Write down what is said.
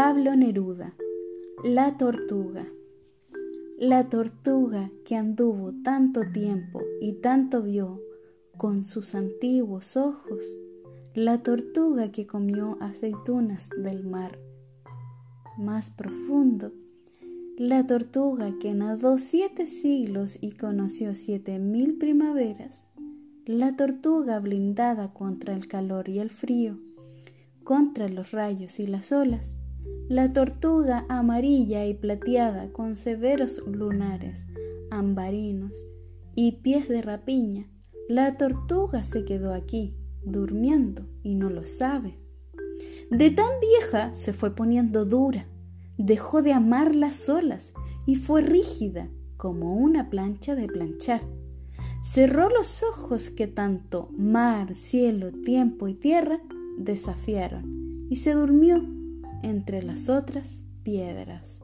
Pablo Neruda, La Tortuga. La tortuga que anduvo tanto tiempo y tanto vio con sus antiguos ojos, la tortuga que comió aceitunas del mar más profundo, la tortuga que nadó siete siglos y conoció siete mil primaveras, la tortuga blindada contra el calor y el frío, contra los rayos y las olas, la tortuga amarilla y plateada con severos lunares, ambarinos y pies de rapiña, la tortuga se quedó aquí, durmiendo, y no lo sabe. De tan vieja se fue poniendo dura, dejó de amar las olas y fue rígida como una plancha de planchar. Cerró los ojos que tanto mar, cielo, tiempo y tierra desafiaron y se durmió entre las otras piedras.